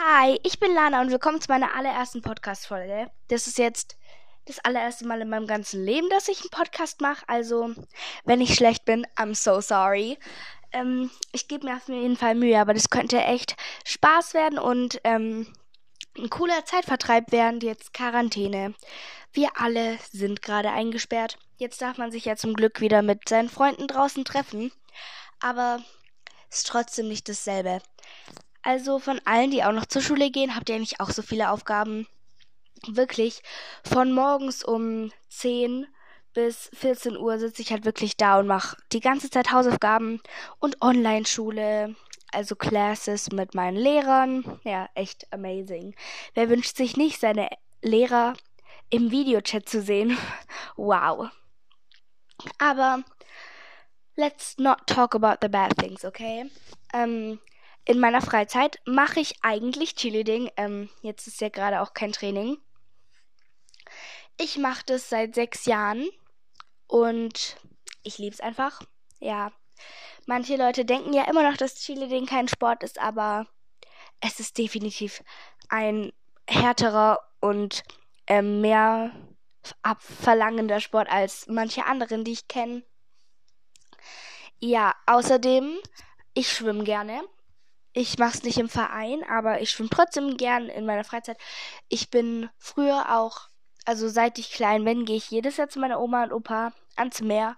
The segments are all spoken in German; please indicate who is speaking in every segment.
Speaker 1: Hi, ich bin Lana und willkommen zu meiner allerersten Podcast-Folge. Das ist jetzt das allererste Mal in meinem ganzen Leben, dass ich einen Podcast mache. Also, wenn ich schlecht bin, I'm so sorry. Ähm, ich gebe mir auf jeden Fall Mühe, aber das könnte echt Spaß werden und ähm, ein cooler Zeitvertreib während jetzt Quarantäne. Wir alle sind gerade eingesperrt. Jetzt darf man sich ja zum Glück wieder mit seinen Freunden draußen treffen. Aber ist trotzdem nicht dasselbe. Also von allen, die auch noch zur Schule gehen, habt ihr eigentlich auch so viele Aufgaben. Wirklich, von morgens um 10 bis 14 Uhr sitze ich halt wirklich da und mache die ganze Zeit Hausaufgaben und Online-Schule, also Classes mit meinen Lehrern. Ja, echt amazing. Wer wünscht sich nicht, seine Lehrer im Videochat zu sehen? wow. Aber let's not talk about the bad things, okay? Ähm, in meiner Freizeit mache ich eigentlich Cheerleading. Ähm, jetzt ist ja gerade auch kein Training. Ich mache das seit sechs Jahren und ich liebe es einfach. Ja, manche Leute denken ja immer noch, dass Cheerleading kein Sport ist, aber es ist definitiv ein härterer und ähm, mehr abverlangender Sport als manche anderen, die ich kenne. Ja, außerdem, ich schwimme gerne. Ich mache es nicht im Verein, aber ich schwimme trotzdem gern in meiner Freizeit. Ich bin früher auch, also seit ich klein bin, gehe ich jedes Jahr zu meiner Oma und Opa ans Meer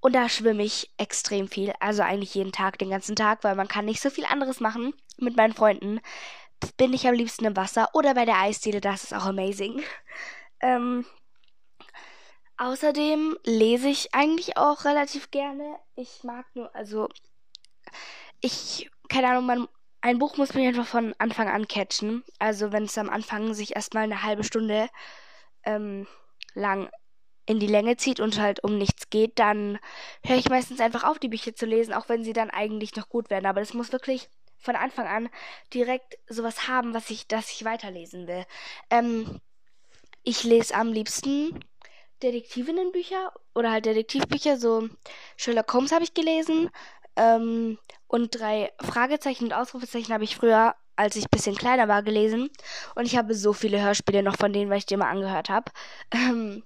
Speaker 1: und da schwimme ich extrem viel. Also eigentlich jeden Tag, den ganzen Tag, weil man kann nicht so viel anderes machen. Mit meinen Freunden bin ich am liebsten im Wasser oder bei der Eisdiele, das ist auch amazing. Ähm, außerdem lese ich eigentlich auch relativ gerne. Ich mag nur, also ich, keine Ahnung, man ein Buch muss mich einfach von Anfang an catchen. Also wenn es am Anfang sich erstmal eine halbe Stunde ähm, lang in die Länge zieht und halt um nichts geht, dann höre ich meistens einfach auf, die Bücher zu lesen, auch wenn sie dann eigentlich noch gut werden. Aber das muss wirklich von Anfang an direkt sowas haben, was ich, dass ich weiterlesen will. Ähm, ich lese am liebsten Detektivinnenbücher oder halt Detektivbücher, so Sherlock Holmes habe ich gelesen, ähm, und drei Fragezeichen und Ausrufezeichen habe ich früher, als ich ein bisschen kleiner war, gelesen. Und ich habe so viele Hörspiele noch von denen, weil ich die immer angehört habe. Ähm,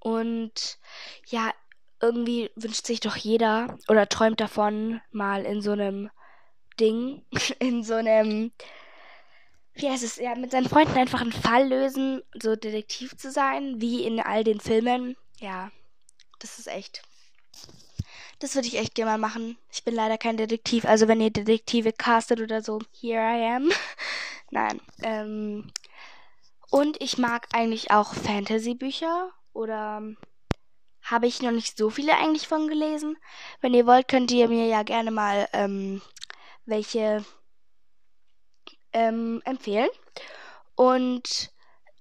Speaker 1: und ja, irgendwie wünscht sich doch jeder oder träumt davon, mal in so einem Ding, in so einem, wie heißt es, ja, mit seinen Freunden einfach einen Fall lösen, so Detektiv zu sein, wie in all den Filmen. Ja, das ist echt das würde ich echt gerne mal machen. Ich bin leider kein Detektiv. Also wenn ihr Detektive castet oder so, here I am. Nein. Ähm, und ich mag eigentlich auch Fantasy-Bücher oder habe ich noch nicht so viele eigentlich von gelesen. Wenn ihr wollt, könnt ihr mir ja gerne mal ähm, welche ähm, empfehlen. Und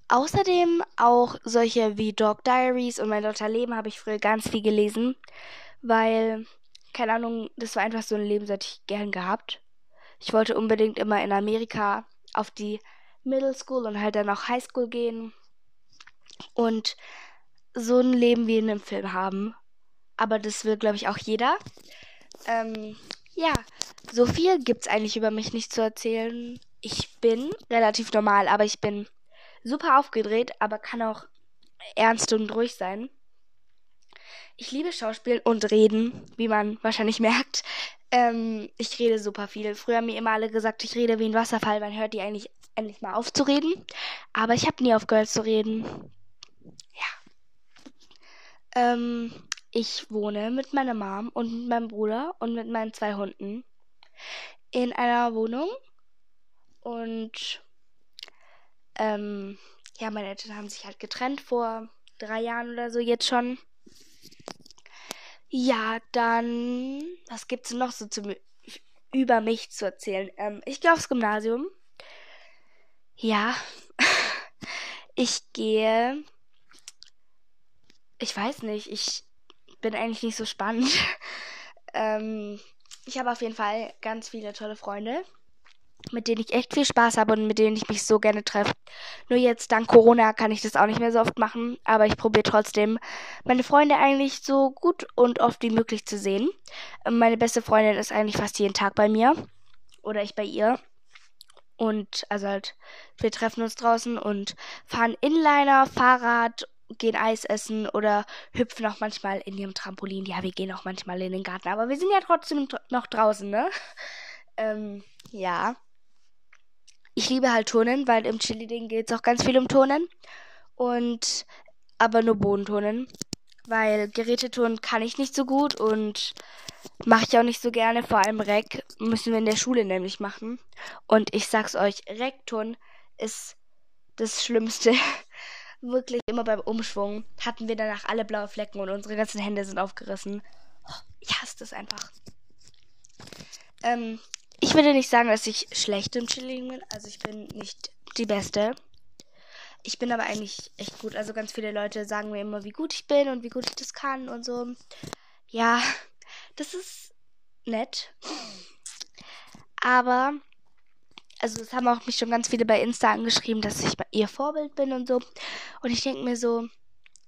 Speaker 1: außerdem auch solche wie Dog Diaries und Mein Dotter Leben habe ich früher ganz viel gelesen weil, keine Ahnung, das war einfach so ein Leben, das ich gern gehabt. Ich wollte unbedingt immer in Amerika auf die Middle School und halt dann auch High School gehen und so ein Leben wie in einem Film haben. Aber das will, glaube ich, auch jeder. Ähm, ja, so viel gibt's eigentlich über mich nicht zu erzählen. Ich bin relativ normal, aber ich bin super aufgedreht, aber kann auch ernst und ruhig sein. Ich liebe Schauspiel und Reden, wie man wahrscheinlich merkt. Ähm, ich rede super viel. Früher haben mir immer alle gesagt, ich rede wie ein Wasserfall. Wann hört die eigentlich endlich mal auf zu reden? Aber ich habe nie aufgehört zu reden. Ja. Ähm, ich wohne mit meiner Mom und mit meinem Bruder und mit meinen zwei Hunden in einer Wohnung. Und ähm, ja, meine Eltern haben sich halt getrennt vor drei Jahren oder so jetzt schon. Ja, dann, was gibt's noch so zum, über mich zu erzählen? Ähm, ich gehe aufs Gymnasium. Ja, ich gehe, ich weiß nicht, ich bin eigentlich nicht so spannend. ähm, ich habe auf jeden Fall ganz viele tolle Freunde mit denen ich echt viel Spaß habe und mit denen ich mich so gerne treffe. Nur jetzt dank Corona kann ich das auch nicht mehr so oft machen, aber ich probiere trotzdem, meine Freunde eigentlich so gut und oft wie möglich zu sehen. Meine beste Freundin ist eigentlich fast jeden Tag bei mir oder ich bei ihr. Und also halt, wir treffen uns draußen und fahren Inliner, Fahrrad, gehen Eis essen oder hüpfen auch manchmal in ihrem Trampolin. Ja, wir gehen auch manchmal in den Garten, aber wir sind ja trotzdem noch draußen, ne? Ähm, ja. Ich liebe halt Turnen, weil im Chili-Ding geht es auch ganz viel um Turnen. Und aber nur Bodenturnen. Weil Geräteturnen kann ich nicht so gut und mache ich auch nicht so gerne. Vor allem Rec müssen wir in der Schule nämlich machen. Und ich sag's euch, Recturn ist das Schlimmste. Wirklich immer beim Umschwung hatten wir danach alle blaue Flecken und unsere ganzen Hände sind aufgerissen. Ich hasse das einfach. Ähm, ich würde nicht sagen, dass ich schlecht im Chilling bin. Also ich bin nicht die Beste. Ich bin aber eigentlich echt gut. Also ganz viele Leute sagen mir immer, wie gut ich bin und wie gut ich das kann und so. Ja, das ist nett. Aber, also es haben auch mich schon ganz viele bei Insta angeschrieben, dass ich ihr Vorbild bin und so. Und ich denke mir so,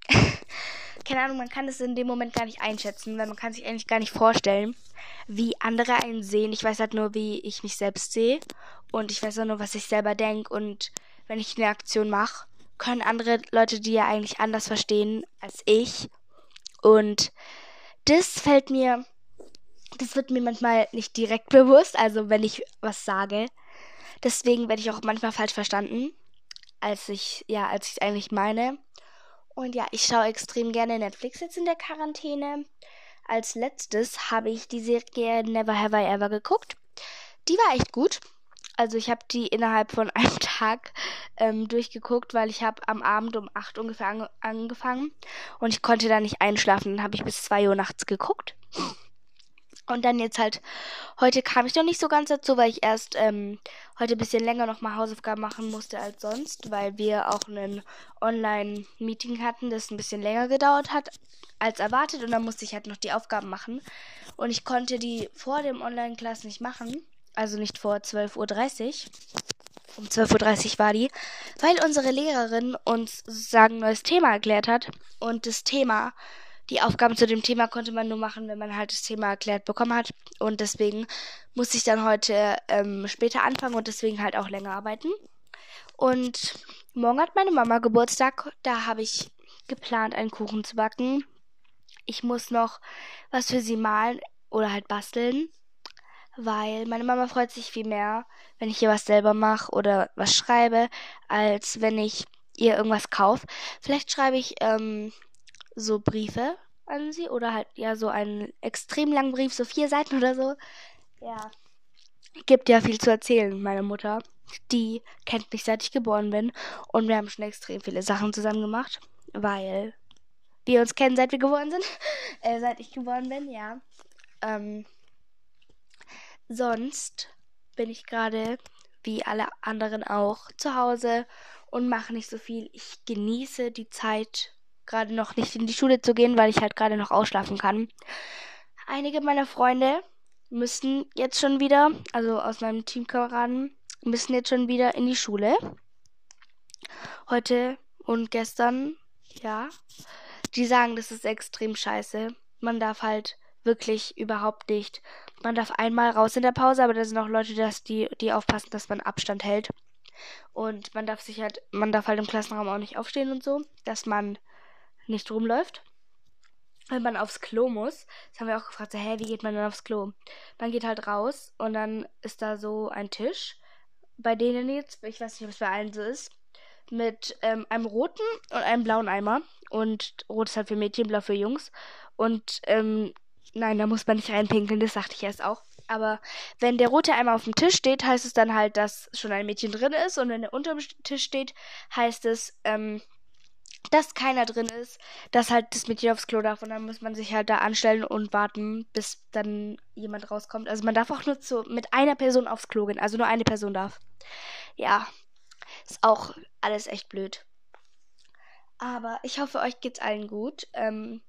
Speaker 1: keine Ahnung, man kann das in dem Moment gar nicht einschätzen, weil man kann sich eigentlich gar nicht vorstellen, wie andere einen sehen. Ich weiß halt nur, wie ich mich selbst sehe. Und ich weiß auch nur, was ich selber denke. Und wenn ich eine Aktion mache, können andere Leute die ja eigentlich anders verstehen als ich. Und das fällt mir, das wird mir manchmal nicht direkt bewusst, also wenn ich was sage. Deswegen werde ich auch manchmal falsch verstanden, als ich, ja, als ich es eigentlich meine. Und ja, ich schaue extrem gerne Netflix jetzt in der Quarantäne. Als letztes habe ich die Serie Never Have I Ever geguckt. Die war echt gut. Also ich habe die innerhalb von einem Tag ähm, durchgeguckt, weil ich habe am Abend um 8 ungefähr an angefangen und ich konnte da nicht einschlafen. Dann habe ich bis 2 Uhr nachts geguckt. Und dann jetzt halt, heute kam ich noch nicht so ganz dazu, weil ich erst ähm, heute ein bisschen länger noch mal Hausaufgaben machen musste als sonst, weil wir auch ein Online-Meeting hatten, das ein bisschen länger gedauert hat als erwartet und dann musste ich halt noch die Aufgaben machen. Und ich konnte die vor dem Online-Class nicht machen, also nicht vor 12.30 Uhr. Um 12.30 Uhr war die, weil unsere Lehrerin uns sozusagen ein neues Thema erklärt hat und das Thema die Aufgaben zu dem Thema konnte man nur machen, wenn man halt das Thema erklärt bekommen hat. Und deswegen musste ich dann heute ähm, später anfangen und deswegen halt auch länger arbeiten. Und morgen hat meine Mama Geburtstag. Da habe ich geplant, einen Kuchen zu backen. Ich muss noch was für sie malen oder halt basteln. Weil meine Mama freut sich viel mehr, wenn ich hier was selber mache oder was schreibe, als wenn ich ihr irgendwas kaufe. Vielleicht schreibe ich ähm, so Briefe an sie oder halt ja so einen extrem langen Brief, so vier Seiten oder so. Ja. Gibt ja viel zu erzählen, meine Mutter. Die kennt mich seit ich geboren bin und wir haben schon extrem viele Sachen zusammen gemacht, weil wir uns kennen, seit wir geboren sind. äh, seit ich geboren bin, ja. Ähm, sonst bin ich gerade, wie alle anderen auch, zu Hause und mache nicht so viel. Ich genieße die Zeit gerade noch nicht in die Schule zu gehen, weil ich halt gerade noch ausschlafen kann. Einige meiner Freunde müssen jetzt schon wieder, also aus meinem Teamkameraden, müssen jetzt schon wieder in die Schule. Heute und gestern, ja. Die sagen, das ist extrem scheiße. Man darf halt wirklich überhaupt nicht. Man darf einmal raus in der Pause, aber da sind auch Leute, dass die, die aufpassen, dass man Abstand hält. Und man darf sich halt, man darf halt im Klassenraum auch nicht aufstehen und so, dass man nicht rumläuft. Wenn man aufs Klo muss, das haben wir auch gefragt, so, hä, wie geht man dann aufs Klo? Man geht halt raus und dann ist da so ein Tisch, bei denen jetzt, ich weiß nicht, ob es bei allen so ist, mit ähm, einem roten und einem blauen Eimer. Und rot ist halt für Mädchen, blau für Jungs. Und ähm, nein, da muss man nicht reinpinkeln, das sagte ich erst auch. Aber wenn der rote Eimer auf dem Tisch steht, heißt es dann halt, dass schon ein Mädchen drin ist. Und wenn der unter dem Tisch steht, heißt es, ähm, dass keiner drin ist, dass halt das Mädchen aufs Klo darf und dann muss man sich halt da anstellen und warten, bis dann jemand rauskommt. Also man darf auch nur zu, mit einer Person aufs Klo gehen, also nur eine Person darf. Ja, ist auch alles echt blöd. Aber ich hoffe, euch geht's allen gut. Ähm,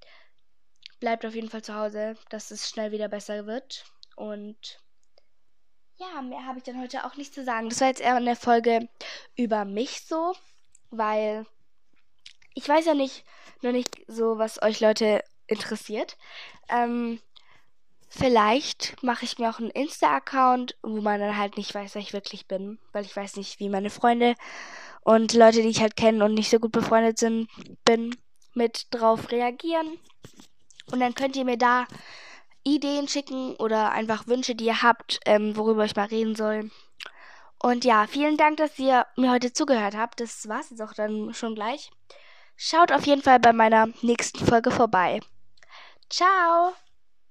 Speaker 1: bleibt auf jeden Fall zu Hause, dass es schnell wieder besser wird. Und ja, mehr habe ich dann heute auch nicht zu sagen. Das war jetzt eher eine Folge über mich so, weil ich weiß ja nicht, noch nicht so, was euch Leute interessiert. Ähm, Vielleicht mache ich mir auch einen Insta-Account, wo man dann halt nicht weiß, wer ich wirklich bin. Weil ich weiß nicht, wie meine Freunde und Leute, die ich halt kenne und nicht so gut befreundet sind, bin, mit drauf reagieren. Und dann könnt ihr mir da Ideen schicken oder einfach Wünsche, die ihr habt, ähm, worüber ich mal reden soll. Und ja, vielen Dank, dass ihr mir heute zugehört habt. Das war's jetzt auch dann schon gleich. Schaut auf jeden Fall bei meiner nächsten Folge vorbei. Ciao!